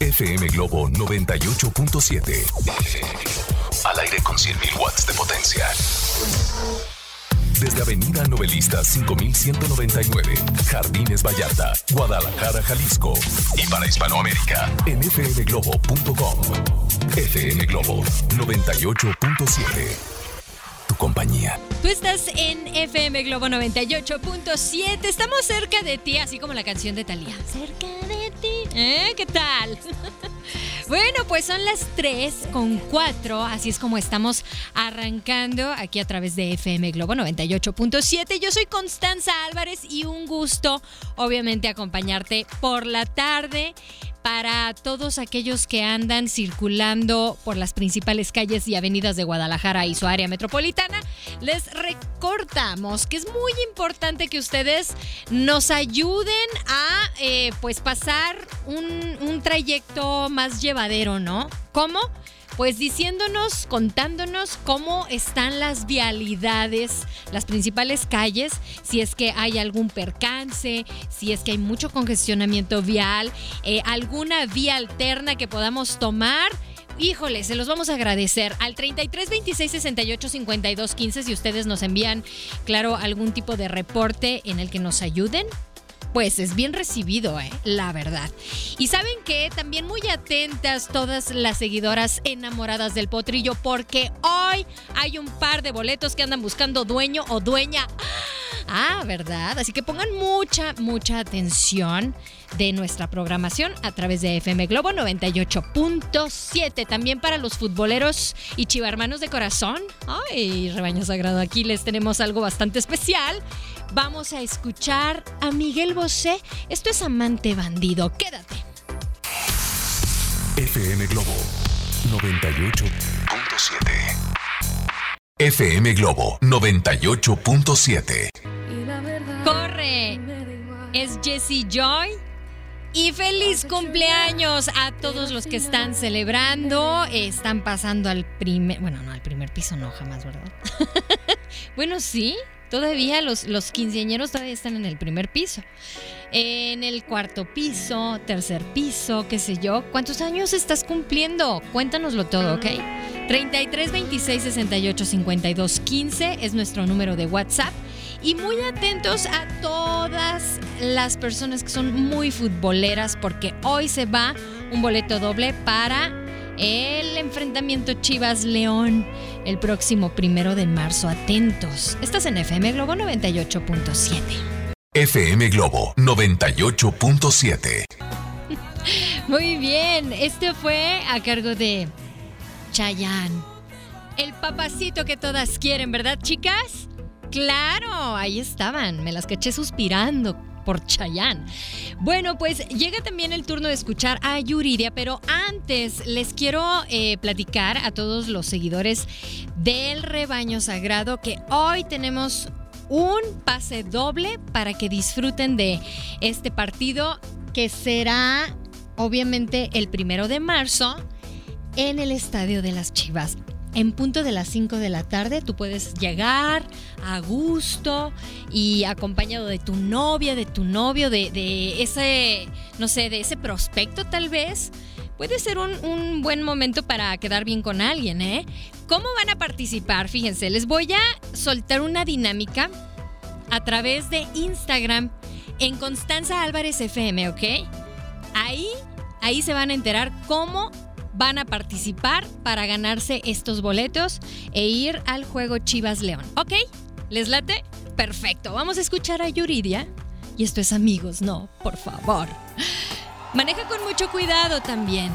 FM Globo 98.7. Al aire con 100.000 watts de potencia. Desde Avenida Novelista 5199, Jardines Vallarta, Guadalajara, Jalisco. Y para Hispanoamérica, en fmglobo.com. FM Globo 98.7. Tu compañía. Tú estás en FM Globo 98.7. Estamos cerca de ti, así como la canción de Talía. Cerca de ti. ¿Eh? ¿Qué tal? Bueno, pues son las 3 con 4, así es como estamos arrancando aquí a través de FM Globo 98.7. Yo soy Constanza Álvarez y un gusto, obviamente, acompañarte por la tarde para todos aquellos que andan circulando por las principales calles y avenidas de Guadalajara y su área metropolitana, les recordamos que es muy importante que ustedes nos ayuden a eh, pues pasar un, un trayecto más llevadero, ¿no? ¿Cómo? Pues diciéndonos, contándonos cómo están las vialidades, las principales calles, si es que hay algún percance, si es que hay mucho congestionamiento vial, eh, alguna vía alterna que podamos tomar. Híjole, se los vamos a agradecer al 33 26 68 52 15 si ustedes nos envían, claro, algún tipo de reporte en el que nos ayuden pues es bien recibido, ¿eh? la verdad. Y saben que también muy atentas todas las seguidoras enamoradas del potrillo, porque hoy hay un par de boletos que andan buscando dueño o dueña. Ah, ¿verdad? Así que pongan mucha, mucha atención de nuestra programación a través de FM Globo 98.7. También para los futboleros y chivarmanos de corazón. Ay, rebaño sagrado, aquí les tenemos algo bastante especial. Vamos a escuchar a Miguel Bosé. Esto es Amante Bandido. Quédate. FM Globo 98.7. FM Globo 98.7. Corre. Es Jessie Joy. Y feliz cumpleaños a todos los que están celebrando. Están pasando al primer. Bueno, no, al primer piso no, jamás, ¿verdad? bueno, sí. Todavía los, los quinceañeros todavía están en el primer piso. En el cuarto piso, tercer piso, qué sé yo. ¿Cuántos años estás cumpliendo? Cuéntanoslo todo, ¿ok? 33 26 68 52 15 es nuestro número de WhatsApp. Y muy atentos a todas las personas que son muy futboleras porque hoy se va un boleto doble para el enfrentamiento Chivas León el próximo primero de marzo. Atentos. Estás en FM Globo 98.7. FM Globo 98.7. Muy bien, este fue a cargo de Chayanne. El papacito que todas quieren, ¿verdad, chicas? Claro, ahí estaban, me las caché suspirando por Chayanne. Bueno, pues llega también el turno de escuchar a Yuridia, pero antes les quiero eh, platicar a todos los seguidores del rebaño sagrado que hoy tenemos un pase doble para que disfruten de este partido que será obviamente el primero de marzo en el Estadio de las Chivas en punto de las 5 de la tarde tú puedes llegar a gusto y acompañado de tu novia, de tu novio, de, ese, no sé, de ese prospecto tal vez. Puede ser un, un, buen momento para quedar bien con alguien, ¿eh? ¿Cómo van a participar? Fíjense, les voy a soltar una dinámica a través de Instagram en Constanza Álvarez FM, ¿ok? Ahí, ahí se van a enterar cómo van a participar para ganarse estos boletos e ir al juego Chivas León. ¿Ok? ¿Les late? Perfecto. Vamos a escuchar a Yuridia. Y esto es amigos, no, por favor. Maneja con mucho cuidado también.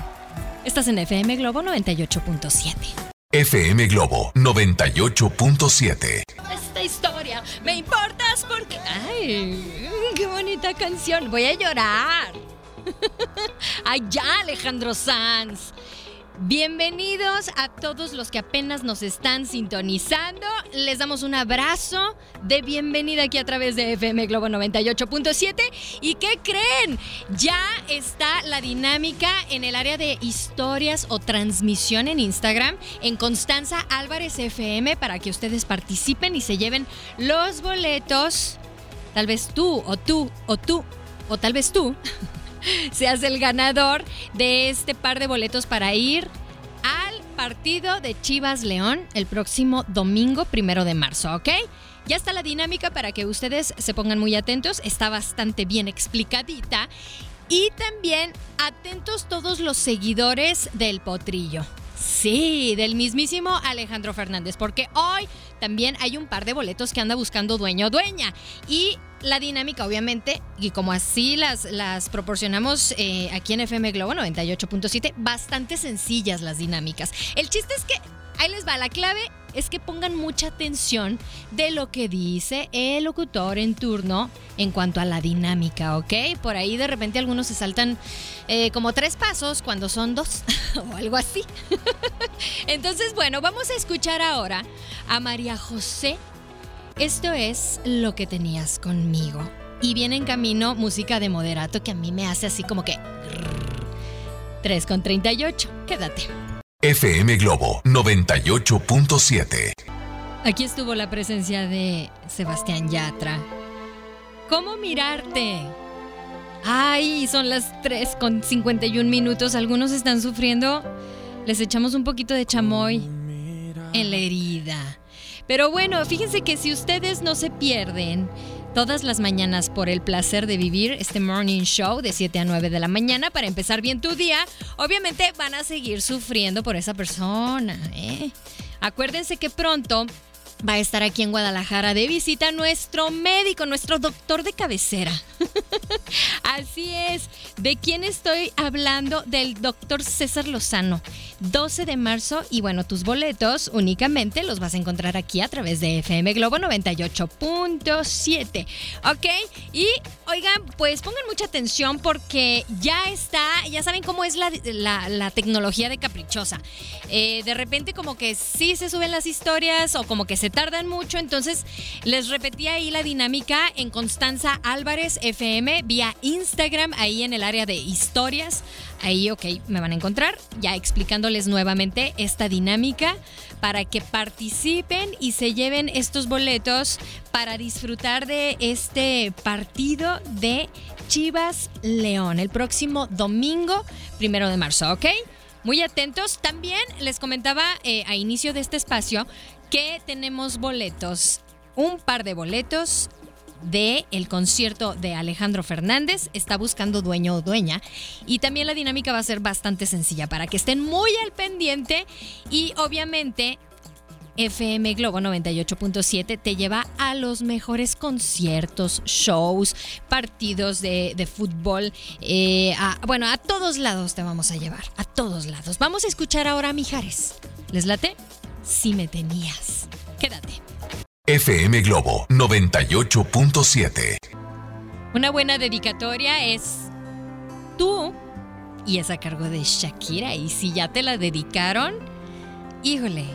Estás en FM Globo 98.7. FM Globo 98.7. Esta historia me importas porque... ¡Ay! ¡Qué bonita canción! Voy a llorar. ¡Ay, ya, Alejandro Sanz! Bienvenidos a todos los que apenas nos están sintonizando. Les damos un abrazo de bienvenida aquí a través de FM Globo 98.7. ¿Y qué creen? Ya está la dinámica en el área de historias o transmisión en Instagram en Constanza Álvarez FM para que ustedes participen y se lleven los boletos. Tal vez tú o tú o tú o tal vez tú seas el ganador de este par de boletos para ir al partido de Chivas León el próximo domingo primero de marzo, ¿ok? Ya está la dinámica para que ustedes se pongan muy atentos, está bastante bien explicadita. Y también atentos todos los seguidores del potrillo. Sí, del mismísimo Alejandro Fernández, porque hoy también hay un par de boletos que anda buscando dueño o dueña. Y la dinámica, obviamente, y como así las, las proporcionamos eh, aquí en FM Globo 98.7, bastante sencillas las dinámicas. El chiste es que ahí les va la clave es que pongan mucha atención de lo que dice el locutor en turno en cuanto a la dinámica, ¿ok? Por ahí de repente algunos se saltan eh, como tres pasos cuando son dos o algo así. Entonces, bueno, vamos a escuchar ahora a María José. Esto es lo que tenías conmigo. Y viene en camino música de moderato que a mí me hace así como que... 3 con 38. Quédate. FM Globo 98.7. Aquí estuvo la presencia de Sebastián Yatra. ¿Cómo mirarte? Ay, son las 3 con 51 minutos. Algunos están sufriendo. Les echamos un poquito de chamoy en la herida. Pero bueno, fíjense que si ustedes no se pierden todas las mañanas por el placer de vivir este morning show de 7 a 9 de la mañana para empezar bien tu día, obviamente van a seguir sufriendo por esa persona. ¿eh? Acuérdense que pronto va a estar aquí en Guadalajara de visita nuestro médico, nuestro doctor de cabecera. Así es. ¿De quién estoy hablando? Del doctor César Lozano. 12 de marzo y bueno, tus boletos únicamente los vas a encontrar aquí a través de FM Globo 98.7. ¿Ok? Y oigan, pues pongan mucha atención porque ya está, ya saben cómo es la, tecnología de Caprichosa. Eh, de repente como que sí se suben las historias o como que se tardan mucho, entonces les repetí ahí la dinámica en Constanza Álvarez FM vía Instagram, ahí en el área de historias. Ahí, ok, me van a encontrar ya explicándoles nuevamente esta dinámica para que participen y se lleven estos boletos para disfrutar de este partido de Chivas León el próximo domingo, primero de marzo, ¿ok? Muy atentos. También les comentaba eh, a inicio de este espacio que tenemos boletos, un par de boletos de el concierto de Alejandro Fernández. Está buscando dueño o dueña. Y también la dinámica va a ser bastante sencilla para que estén muy al pendiente. Y obviamente FM Globo 98.7 te lleva a los mejores conciertos, shows, partidos de, fútbol. Eh, bueno, a todos lados te vamos a llevar, a todos lados. Vamos a escuchar ahora a Mijares. ¿Les late? Si me tenías. Quédate. FM Globo 98.7. Una buena dedicatoria es tú y es a cargo de Shakira. Y si ya te la dedicaron, híjole,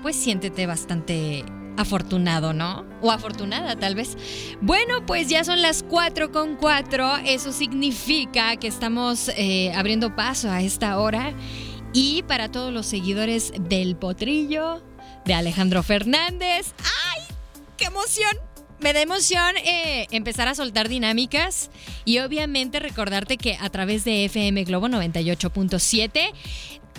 pues siéntete bastante afortunado, ¿no? O afortunada tal vez. Bueno, pues ya son las 4 con 4. Eso significa que estamos eh, abriendo paso a esta hora. Y para todos los seguidores del potrillo, de Alejandro Fernández. ¡Ay! ¡Qué emoción! Me da emoción eh, empezar a soltar dinámicas y obviamente recordarte que a través de FM Globo 98.7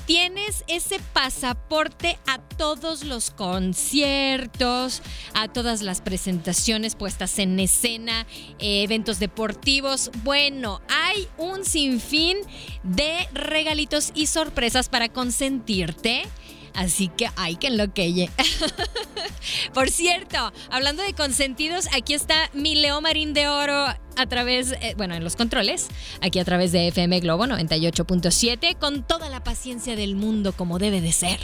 tienes ese pasaporte a todos los conciertos, a todas las presentaciones puestas en escena, eh, eventos deportivos. Bueno, hay un sinfín de regalitos y sorpresas para consentirte. Así que hay que enloquelle. Por cierto, hablando de consentidos, aquí está mi Leo Marín de Oro a través, eh, bueno, en los controles, aquí a través de FM Globo 98.7, con toda la paciencia del mundo como debe de ser.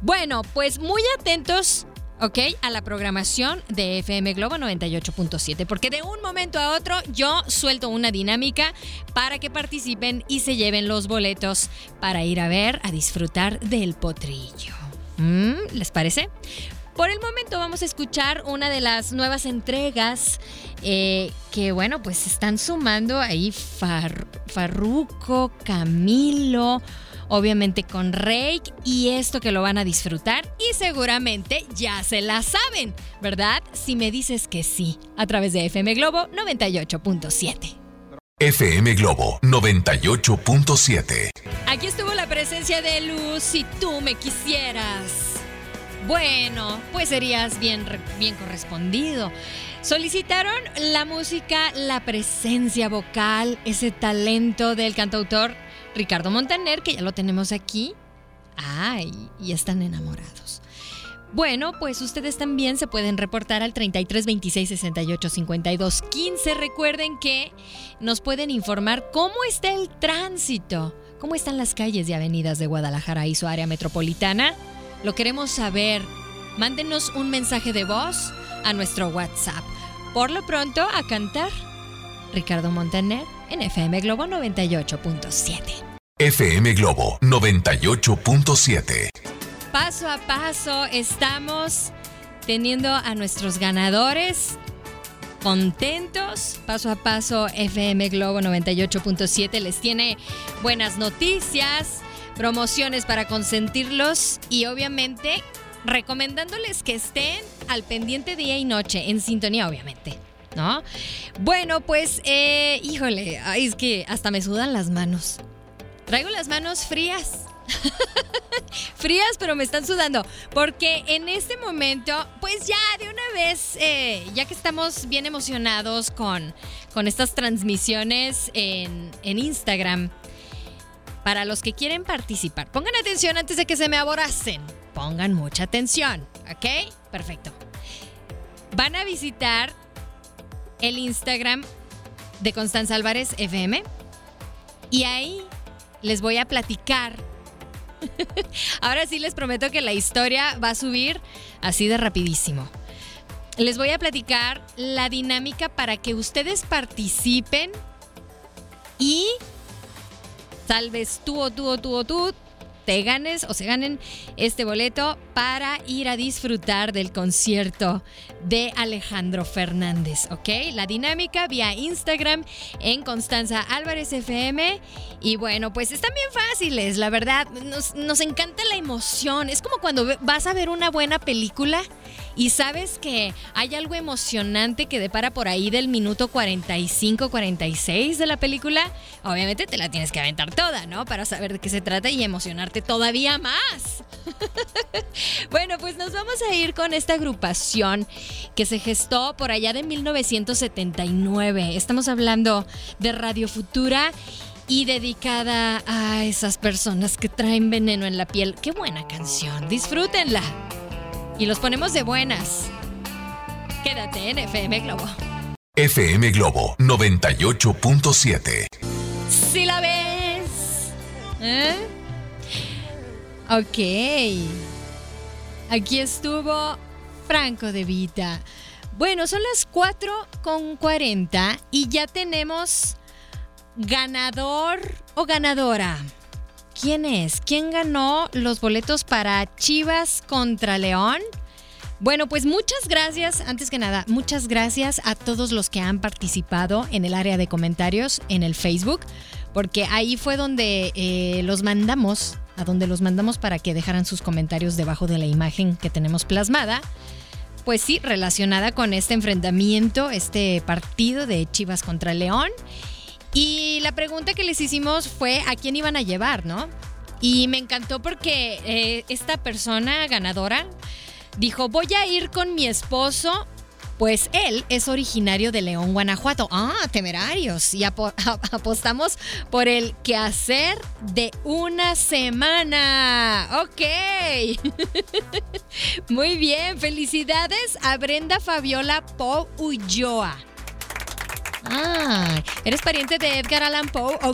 Bueno, pues muy atentos ¿ok? A la programación de FM Globo 98.7, porque de un momento a otro yo suelto una dinámica para que participen y se lleven los boletos para ir a ver, a disfrutar del potrillo. ¿Mm? ¿Les parece? Por el momento vamos a escuchar una de las nuevas entregas eh, que, bueno, pues están sumando ahí Farruco, Camilo, obviamente con Rake y esto que lo van a disfrutar y seguramente ya se la saben, ¿verdad? Si me dices que sí, a través de FM Globo 98.7. FM Globo 98.7. Aquí estuvo la presencia de Luz si tú me quisieras. Bueno, pues serías bien, bien correspondido. Solicitaron la música, la presencia vocal, ese talento del cantautor Ricardo Montaner, que ya lo tenemos aquí. Ay, y están enamorados. Bueno, pues ustedes también se pueden reportar al 33 26 68 52 15. Recuerden que nos pueden informar cómo está el tránsito, cómo están las calles y avenidas de Guadalajara y su área metropolitana. Lo queremos saber. Mándenos un mensaje de voz a nuestro WhatsApp. Por lo pronto, a cantar. Ricardo Montaner en FM Globo 98.7. FM Globo 98.7. Paso a paso estamos teniendo a nuestros ganadores contentos. Paso a paso FM Globo 98.7 les tiene buenas noticias promociones para consentirlos y obviamente recomendándoles que estén al pendiente día y noche, en sintonía obviamente. ¿No? Bueno, pues, eh, híjole, es que hasta me sudan las manos. Traigo las manos frías. frías, pero me están sudando. Porque en este momento, pues ya de una vez, eh, ya que estamos bien emocionados con, con estas transmisiones en, en Instagram, para los que quieren participar, pongan atención antes de que se me aboracen. Pongan mucha atención, ¿ok? Perfecto. Van a visitar el Instagram de Constanza Álvarez FM y ahí les voy a platicar. Ahora sí les prometo que la historia va a subir así de rapidísimo. Les voy a platicar la dinámica para que ustedes participen y tal vez tú o tú o tú o tú te ganes o se ganen este boleto para ir a disfrutar del concierto de Alejandro Fernández, ¿ok? La dinámica vía Instagram en Constanza Álvarez FM. Y bueno, pues están bien fáciles, la verdad. Nos, nos encanta la emoción. Es como cuando vas a ver una buena película y sabes que hay algo emocionante que depara por ahí del minuto 45, 46 de la película, obviamente te la tienes que aventar toda, ¿no? Para saber de qué se trata y emocionarte todavía más. bueno, pues nos vamos a ir con esta agrupación que se gestó por allá de 1979. Estamos hablando de Radio Futura y dedicada a esas personas que traen veneno en la piel. Qué buena canción, disfrútenla y los ponemos de buenas. Quédate en FM Globo. FM Globo 98.7. Si la ves. ¿Eh? Ok. Aquí estuvo Franco de Vita. Bueno, son las 4 con 40 y ya tenemos ganador o ganadora. ¿Quién es? ¿Quién ganó los boletos para Chivas contra León? Bueno, pues muchas gracias, antes que nada, muchas gracias a todos los que han participado en el área de comentarios en el Facebook, porque ahí fue donde eh, los mandamos, a donde los mandamos para que dejaran sus comentarios debajo de la imagen que tenemos plasmada. Pues sí, relacionada con este enfrentamiento, este partido de Chivas contra León. Y la pregunta que les hicimos fue a quién iban a llevar, ¿no? Y me encantó porque eh, esta persona ganadora dijo, voy a ir con mi esposo. Pues él es originario de León, Guanajuato. Ah, temerarios. Y apostamos por el quehacer de una semana. Ok. Muy bien. Felicidades a Brenda Fabiola Poe Ulloa. Ah, ¿eres pariente de Edgar Allan Poe o?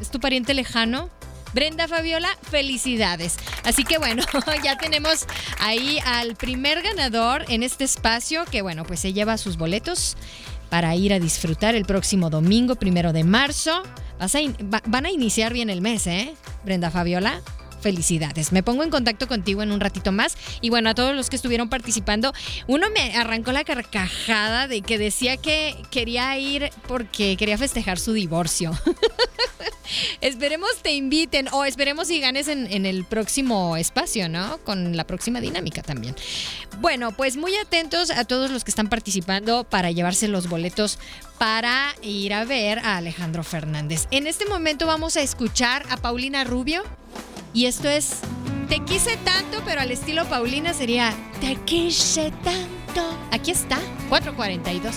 ¿Es tu pariente lejano? Brenda Fabiola, felicidades. Así que bueno, ya tenemos ahí al primer ganador en este espacio que bueno, pues se lleva sus boletos para ir a disfrutar el próximo domingo, primero de marzo. van a iniciar bien el mes, ¿eh? Brenda Fabiola felicidades. Me pongo en contacto contigo en un ratito más. Y bueno, a todos los que estuvieron participando, uno me arrancó la carcajada de que decía que quería ir porque quería festejar su divorcio. esperemos te inviten o esperemos y ganes en, en, el próximo espacio, ¿no? Con la próxima dinámica también. Bueno, pues muy atentos a todos los que están participando para llevarse los boletos para ir a ver a Alejandro Fernández. En este momento vamos a escuchar a Paulina Rubio y esto es Te quise tanto, pero al estilo Paulina sería Te quise tanto. Aquí está, 442.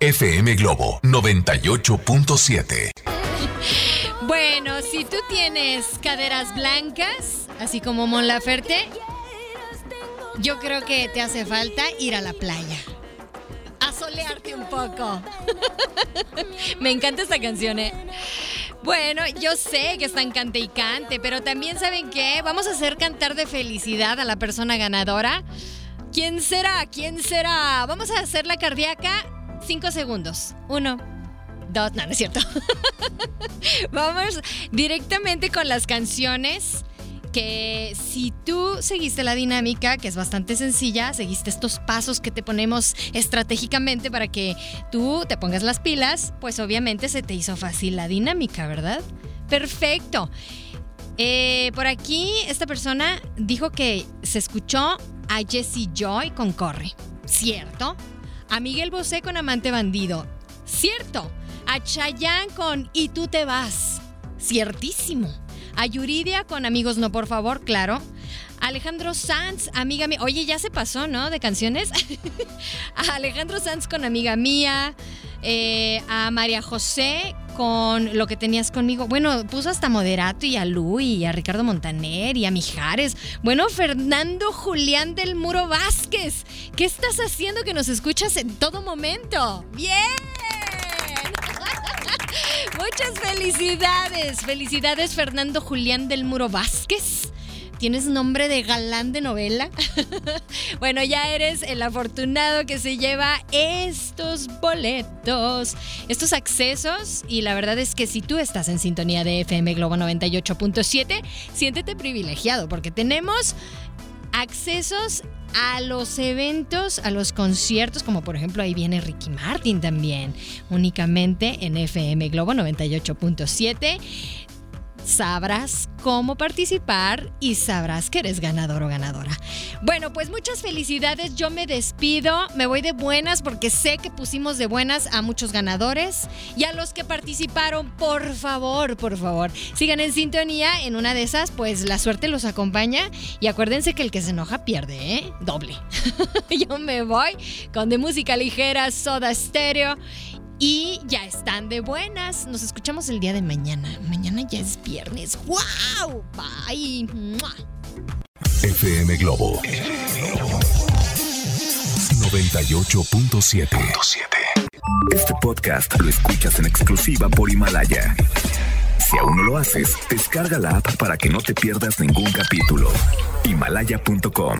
FM Globo 98.7. Bueno, si tú tienes caderas blancas, así como Mon Laferte, yo creo que te hace falta ir a la playa. A solearte un poco. Me encanta esta canción, ¿eh? Bueno, yo sé que están cante y cante, pero también saben que vamos a hacer cantar de felicidad a la persona ganadora. ¿Quién será? ¿Quién será? Vamos a hacer la cardíaca. Cinco segundos. Uno, no, no es cierto. vamos directamente con las canciones que si tú seguiste la dinámica, que es bastante sencilla, seguiste estos pasos que te ponemos estratégicamente para que tú te pongas las pilas, pues obviamente se te hizo fácil la dinámica, ¿verdad? Perfecto. Eh, por aquí esta persona dijo que se escuchó a Jesse Joy con Corre. ¿Cierto? A Miguel Bosé con Amante Bandido. ¿Cierto? A Chayanne con Y tú te vas. Ciertísimo. A Yuridia con Amigos No, por favor, claro. Alejandro Sanz, amiga mía. Oye, ya se pasó, ¿no? De canciones. a Alejandro Sanz con amiga mía. Eh, a María José con lo que tenías conmigo. Bueno, puso hasta Moderato y a Lu y a Ricardo Montaner y a Mijares. Bueno, Fernando Julián del Muro Vázquez. ¿Qué estás haciendo que nos escuchas en todo momento? ¡Bien! Muchas felicidades. Felicidades, Fernando Julián del Muro Vázquez. ¿Tienes nombre de galán de novela? bueno, ya eres el afortunado que se lleva estos boletos, estos accesos. Y la verdad es que si tú estás en sintonía de FM Globo 98.7, siéntete privilegiado porque tenemos accesos a los eventos, a los conciertos, como por ejemplo ahí viene Ricky Martin también, únicamente en FM Globo 98.7 sabrás cómo participar y sabrás que eres ganador o ganadora. Bueno, pues muchas felicidades. Yo me despido, me voy de buenas porque sé que pusimos de buenas a muchos ganadores y a los que participaron, por favor, por favor, sigan en sintonía. En una de esas, pues la suerte los acompaña y acuérdense que el que se enoja pierde, ¿eh? Doble. Yo me voy con de música ligera, soda estéreo y ya están de buenas. Nos escuchamos el día de mañana. Mañana ya es viernes. ¡Wow! Bye. FM Globo 98.7. Este podcast lo escuchas en exclusiva por Himalaya. Si aún no lo haces, descarga la app para que no te pierdas ningún capítulo. Himalaya.com